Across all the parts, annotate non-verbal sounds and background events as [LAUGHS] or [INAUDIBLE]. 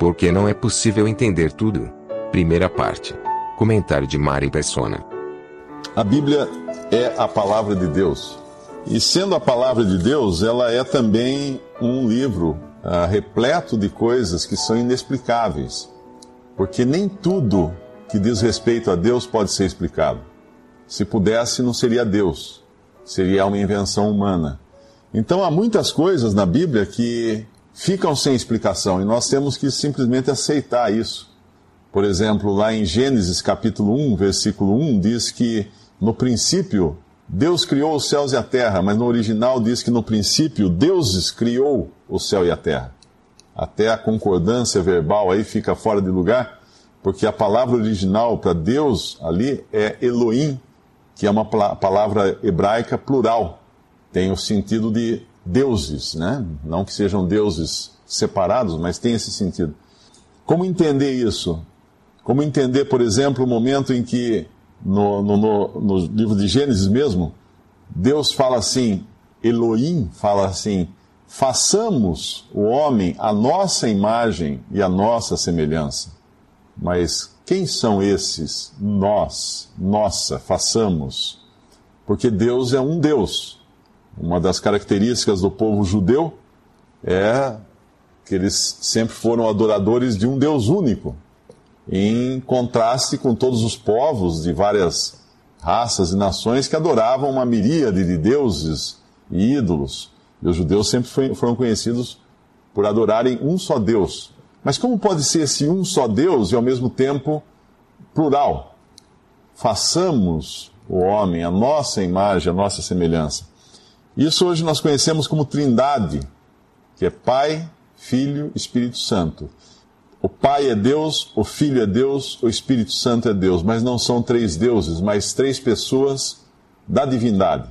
Porque não é possível entender tudo. Primeira parte. Comentário de Mari Persona. A Bíblia é a palavra de Deus. E sendo a palavra de Deus, ela é também um livro ah, repleto de coisas que são inexplicáveis. Porque nem tudo que diz respeito a Deus pode ser explicado. Se pudesse, não seria Deus, seria uma invenção humana. Então há muitas coisas na Bíblia que ficam sem explicação e nós temos que simplesmente aceitar isso. Por exemplo, lá em Gênesis capítulo 1, versículo 1, diz que no princípio Deus criou os céus e a terra, mas no original diz que no princípio deuses criou o céu e a terra. Até a concordância verbal aí fica fora de lugar, porque a palavra original para Deus ali é Elohim, que é uma palavra hebraica plural. Tem o sentido de deuses, né? Não que sejam deuses separados, mas tem esse sentido. Como entender isso? Como entender, por exemplo, o momento em que, no, no, no, no livro de Gênesis mesmo, Deus fala assim, Elohim fala assim, façamos o homem a nossa imagem e a nossa semelhança. Mas quem são esses nós, nossa, façamos? Porque Deus é um Deus. Uma das características do povo judeu é que eles sempre foram adoradores de um Deus único, em contraste com todos os povos de várias raças e nações que adoravam uma miríade de deuses e ídolos. E os judeus sempre foram conhecidos por adorarem um só Deus. Mas como pode ser esse um só Deus e ao mesmo tempo plural? Façamos o homem a nossa imagem, a nossa semelhança. Isso hoje nós conhecemos como Trindade, que é Pai, Filho, Espírito Santo. O Pai é Deus, o Filho é Deus, o Espírito Santo é Deus, mas não são três deuses, mas três pessoas da divindade.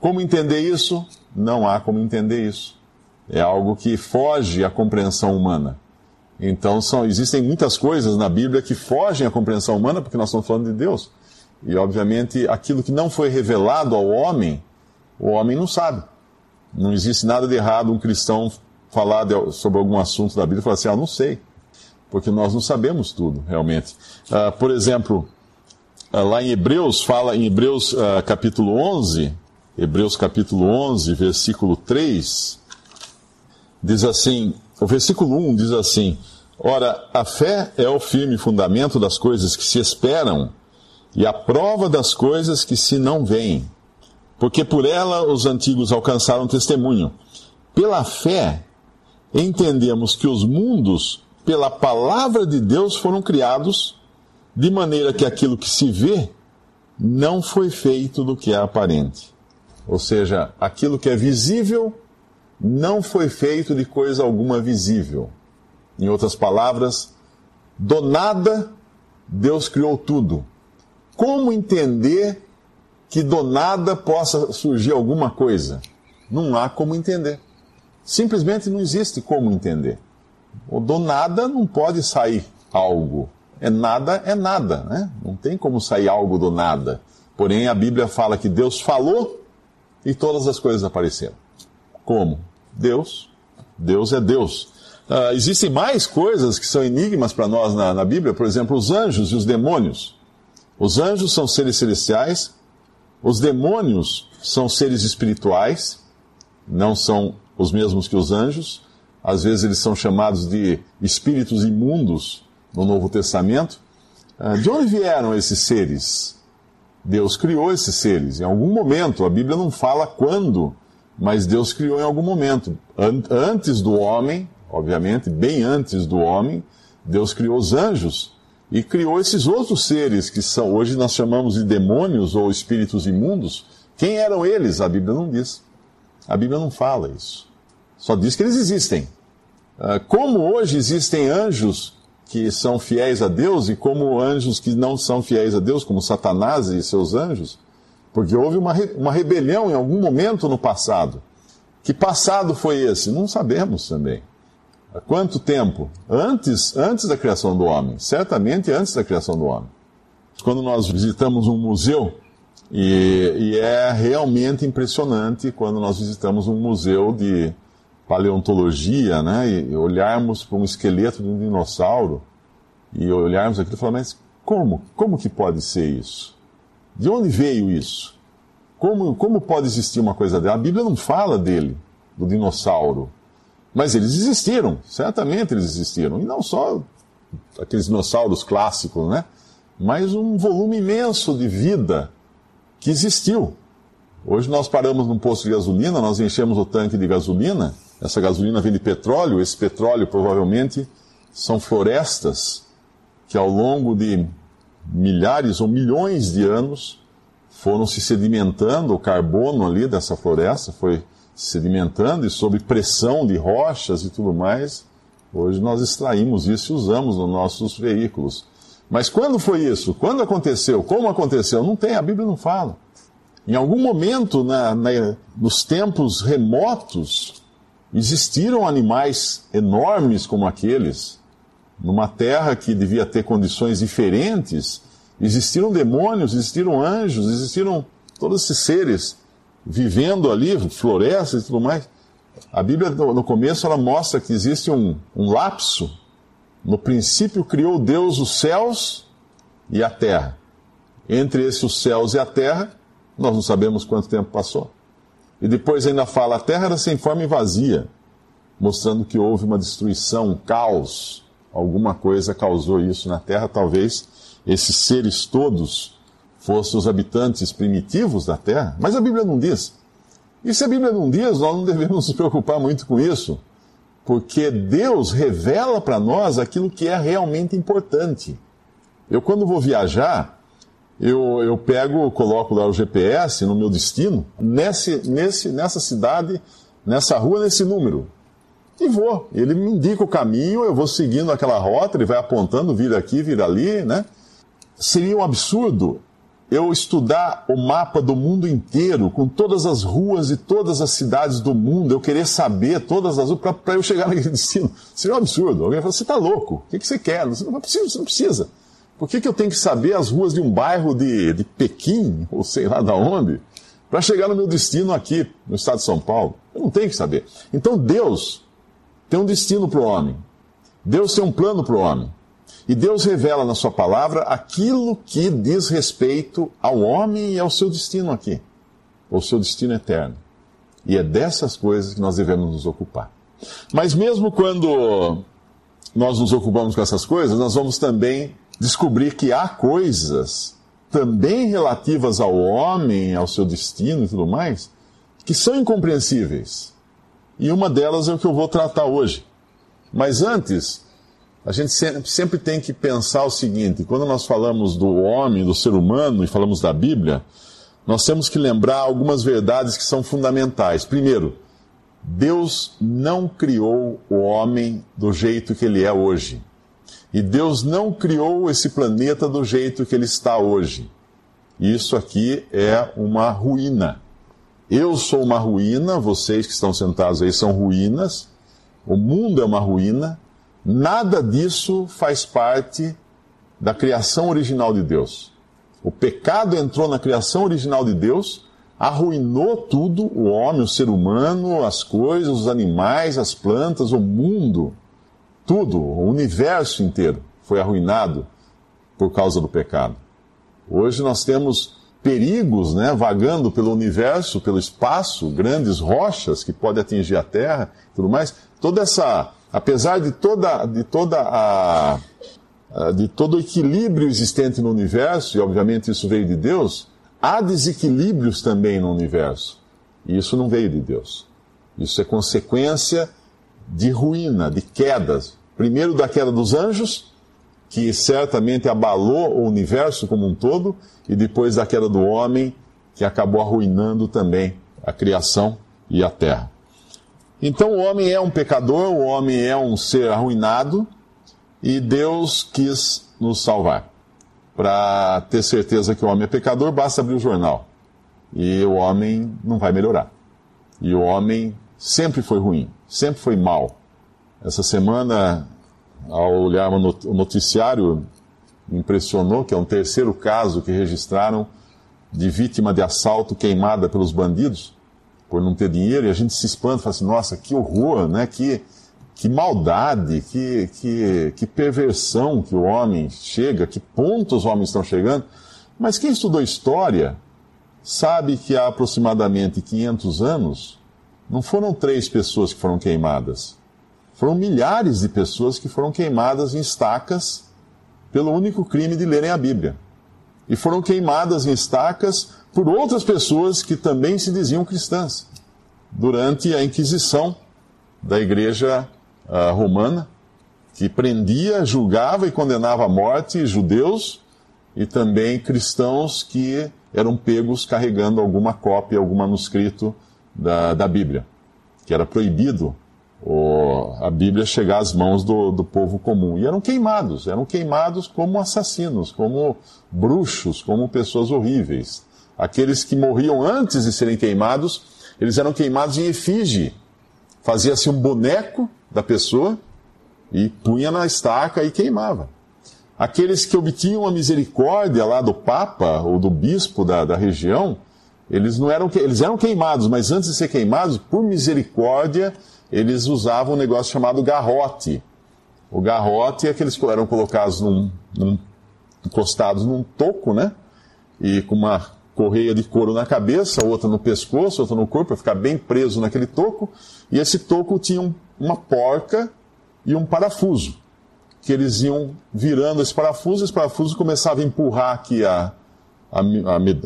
Como entender isso? Não há como entender isso. É algo que foge à compreensão humana. Então, são, existem muitas coisas na Bíblia que fogem à compreensão humana, porque nós estamos falando de Deus. E, obviamente, aquilo que não foi revelado ao homem, o homem não sabe. Não existe nada de errado um cristão falar de, sobre algum assunto da Bíblia e falar assim: ah, não sei. Porque nós não sabemos tudo, realmente. Uh, por exemplo, uh, lá em Hebreus, fala em Hebreus uh, capítulo 11, Hebreus capítulo 11, versículo 3, diz assim: o versículo 1 diz assim: Ora, a fé é o firme fundamento das coisas que se esperam e a prova das coisas que se não veem. Porque por ela os antigos alcançaram testemunho. Pela fé, entendemos que os mundos, pela palavra de Deus, foram criados, de maneira que aquilo que se vê não foi feito do que é aparente. Ou seja, aquilo que é visível não foi feito de coisa alguma visível. Em outras palavras, do nada Deus criou tudo. Como entender que do nada possa surgir alguma coisa? Não há como entender. Simplesmente não existe como entender. O do nada não pode sair algo. É nada, é nada, né? Não tem como sair algo do nada. Porém, a Bíblia fala que Deus falou e todas as coisas apareceram. Como? Deus. Deus é Deus. Uh, existem mais coisas que são enigmas para nós na, na Bíblia, por exemplo, os anjos e os demônios. Os anjos são seres celestiais, os demônios são seres espirituais, não são os mesmos que os anjos. Às vezes eles são chamados de espíritos imundos no Novo Testamento. Uh, de onde vieram esses seres? Deus criou esses seres. Em algum momento, a Bíblia não fala quando mas Deus criou em algum momento. Antes do homem, obviamente, bem antes do homem, Deus criou os anjos e criou esses outros seres que são hoje nós chamamos de demônios ou espíritos imundos. Quem eram eles? A Bíblia não diz. A Bíblia não fala isso. Só diz que eles existem. Ah, como hoje existem anjos que são fiéis a Deus e como anjos que não são fiéis a Deus, como Satanás e seus anjos, porque houve uma, uma rebelião em algum momento no passado. Que passado foi esse? Não sabemos também. Há quanto tempo? Antes, antes da criação do homem. Certamente antes da criação do homem. Quando nós visitamos um museu, e, e é realmente impressionante quando nós visitamos um museu de paleontologia, né, e olharmos para um esqueleto de um dinossauro e olharmos aquilo e falar, mas como? Como que pode ser isso? De onde veio isso? Como, como pode existir uma coisa dela? A Bíblia não fala dele, do dinossauro. Mas eles existiram, certamente eles existiram. E não só aqueles dinossauros clássicos, né? Mas um volume imenso de vida que existiu. Hoje nós paramos num posto de gasolina, nós enchemos o tanque de gasolina essa gasolina vem de petróleo, esse petróleo provavelmente são florestas que ao longo de milhares ou milhões de anos foram se sedimentando, o carbono ali dessa floresta foi sedimentando e sob pressão de rochas e tudo mais, hoje nós extraímos isso e usamos nos nossos veículos. Mas quando foi isso? Quando aconteceu? Como aconteceu? Não tem, a Bíblia não fala. Em algum momento, na, na, nos tempos remotos, Existiram animais enormes como aqueles, numa terra que devia ter condições diferentes. Existiram demônios, existiram anjos, existiram todos esses seres vivendo ali, florestas e tudo mais. A Bíblia, no começo, ela mostra que existe um, um lapso. No princípio, criou Deus os céus e a terra. Entre esses os céus e a terra, nós não sabemos quanto tempo passou. E depois ainda fala: a terra era sem forma e vazia, mostrando que houve uma destruição, um caos. Alguma coisa causou isso na terra. Talvez esses seres todos fossem os habitantes primitivos da terra. Mas a Bíblia não diz. E se a Bíblia não diz, nós não devemos [LAUGHS] nos preocupar muito com isso. Porque Deus revela para nós aquilo que é realmente importante. Eu, quando vou viajar, eu, eu pego, coloco lá o GPS no meu destino, nesse, nesse, nessa cidade, nessa rua, nesse número. E vou. Ele me indica o caminho, eu vou seguindo aquela rota, ele vai apontando, vira aqui, vira ali, né? Seria um absurdo eu estudar o mapa do mundo inteiro, com todas as ruas e todas as cidades do mundo, eu querer saber todas as ruas para eu chegar naquele destino. Seria um absurdo. Alguém fala, você está louco, o que, que você quer? Você não precisa, você não precisa. Por que, que eu tenho que saber as ruas de um bairro de, de Pequim, ou sei lá da onde, para chegar no meu destino aqui, no estado de São Paulo? Eu não tenho que saber. Então Deus tem um destino para o homem. Deus tem um plano para o homem. E Deus revela na sua palavra aquilo que diz respeito ao homem e ao seu destino aqui, o seu destino eterno. E é dessas coisas que nós devemos nos ocupar. Mas mesmo quando nós nos ocupamos com essas coisas, nós vamos também descobrir que há coisas também relativas ao homem, ao seu destino e tudo mais, que são incompreensíveis. E uma delas é o que eu vou tratar hoje. Mas antes, a gente sempre tem que pensar o seguinte: quando nós falamos do homem, do ser humano e falamos da Bíblia, nós temos que lembrar algumas verdades que são fundamentais. Primeiro, Deus não criou o homem do jeito que ele é hoje. E Deus não criou esse planeta do jeito que ele está hoje. Isso aqui é uma ruína. Eu sou uma ruína, vocês que estão sentados aí são ruínas, o mundo é uma ruína, nada disso faz parte da criação original de Deus. O pecado entrou na criação original de Deus, arruinou tudo, o homem, o ser humano, as coisas, os animais, as plantas, o mundo. Tudo, o universo inteiro foi arruinado por causa do pecado. Hoje nós temos perigos né, vagando pelo universo, pelo espaço, grandes rochas que podem atingir a Terra tudo mais. Toda essa, apesar de toda, de toda a, de todo o equilíbrio existente no universo, e obviamente isso veio de Deus, há desequilíbrios também no universo. E isso não veio de Deus. Isso é consequência de ruína, de quedas. Primeiro da queda dos anjos, que certamente abalou o universo como um todo, e depois da queda do homem, que acabou arruinando também a criação e a terra. Então o homem é um pecador, o homem é um ser arruinado e Deus quis nos salvar. Para ter certeza que o homem é pecador, basta abrir o jornal. E o homem não vai melhorar. E o homem sempre foi ruim, sempre foi mal. Essa semana, ao olhar o noticiário, me impressionou que é um terceiro caso que registraram de vítima de assalto queimada pelos bandidos por não ter dinheiro, e a gente se espanta, fala assim, nossa, que horror, né? Que, que maldade, que, que, que perversão que o homem chega, que pontos os homens estão chegando. Mas quem estudou história sabe que há aproximadamente 500 anos não foram três pessoas que foram queimadas. Foram milhares de pessoas que foram queimadas em estacas pelo único crime de lerem a Bíblia. E foram queimadas em estacas por outras pessoas que também se diziam cristãs durante a Inquisição da Igreja uh, Romana, que prendia, julgava e condenava à morte judeus e também cristãos que eram pegos carregando alguma cópia, algum manuscrito da, da Bíblia, que era proibido o, a Bíblia chegar às mãos do, do povo comum. E eram queimados, eram queimados como assassinos, como bruxos, como pessoas horríveis. Aqueles que morriam antes de serem queimados, eles eram queimados em efígie. Fazia-se um boneco da pessoa e punha na estaca e queimava. Aqueles que obtinham a misericórdia lá do Papa ou do bispo da, da região, eles não eram eles eram queimados, mas antes de ser queimados, por misericórdia, eles usavam um negócio chamado garrote. O garrote é que eles eram colocados num, num, encostados num toco, né? E com uma correia de couro na cabeça, outra no pescoço, outra no corpo, para ficar bem preso naquele toco. E esse toco tinha um, uma porca e um parafuso, que eles iam virando esse parafuso, esse parafuso começava a empurrar aqui a, a,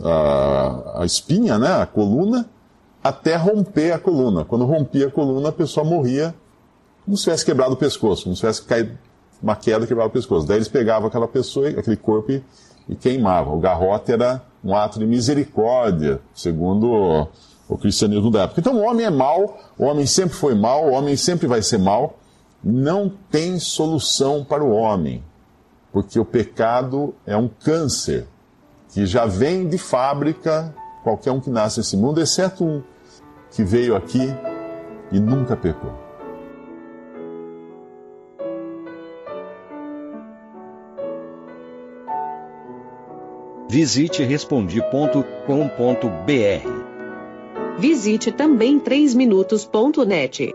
a, a espinha, né, a coluna, até romper a coluna. Quando rompia a coluna, a pessoa morria como se tivesse quebrado o pescoço, como se tivesse caído uma queda e quebrado o pescoço. Daí eles pegavam aquela pessoa, aquele corpo e, e queimavam. O garrote era um ato de misericórdia, segundo o, o cristianismo da época. Então o homem é mau, o homem sempre foi mau, o homem sempre vai ser mau. Não tem solução para o homem, porque o pecado é um câncer que já vem de fábrica, qualquer um que nasce nesse mundo, exceto um que veio aqui e nunca pecou. Visite respondi.com.br. Visite também 3minutos.net.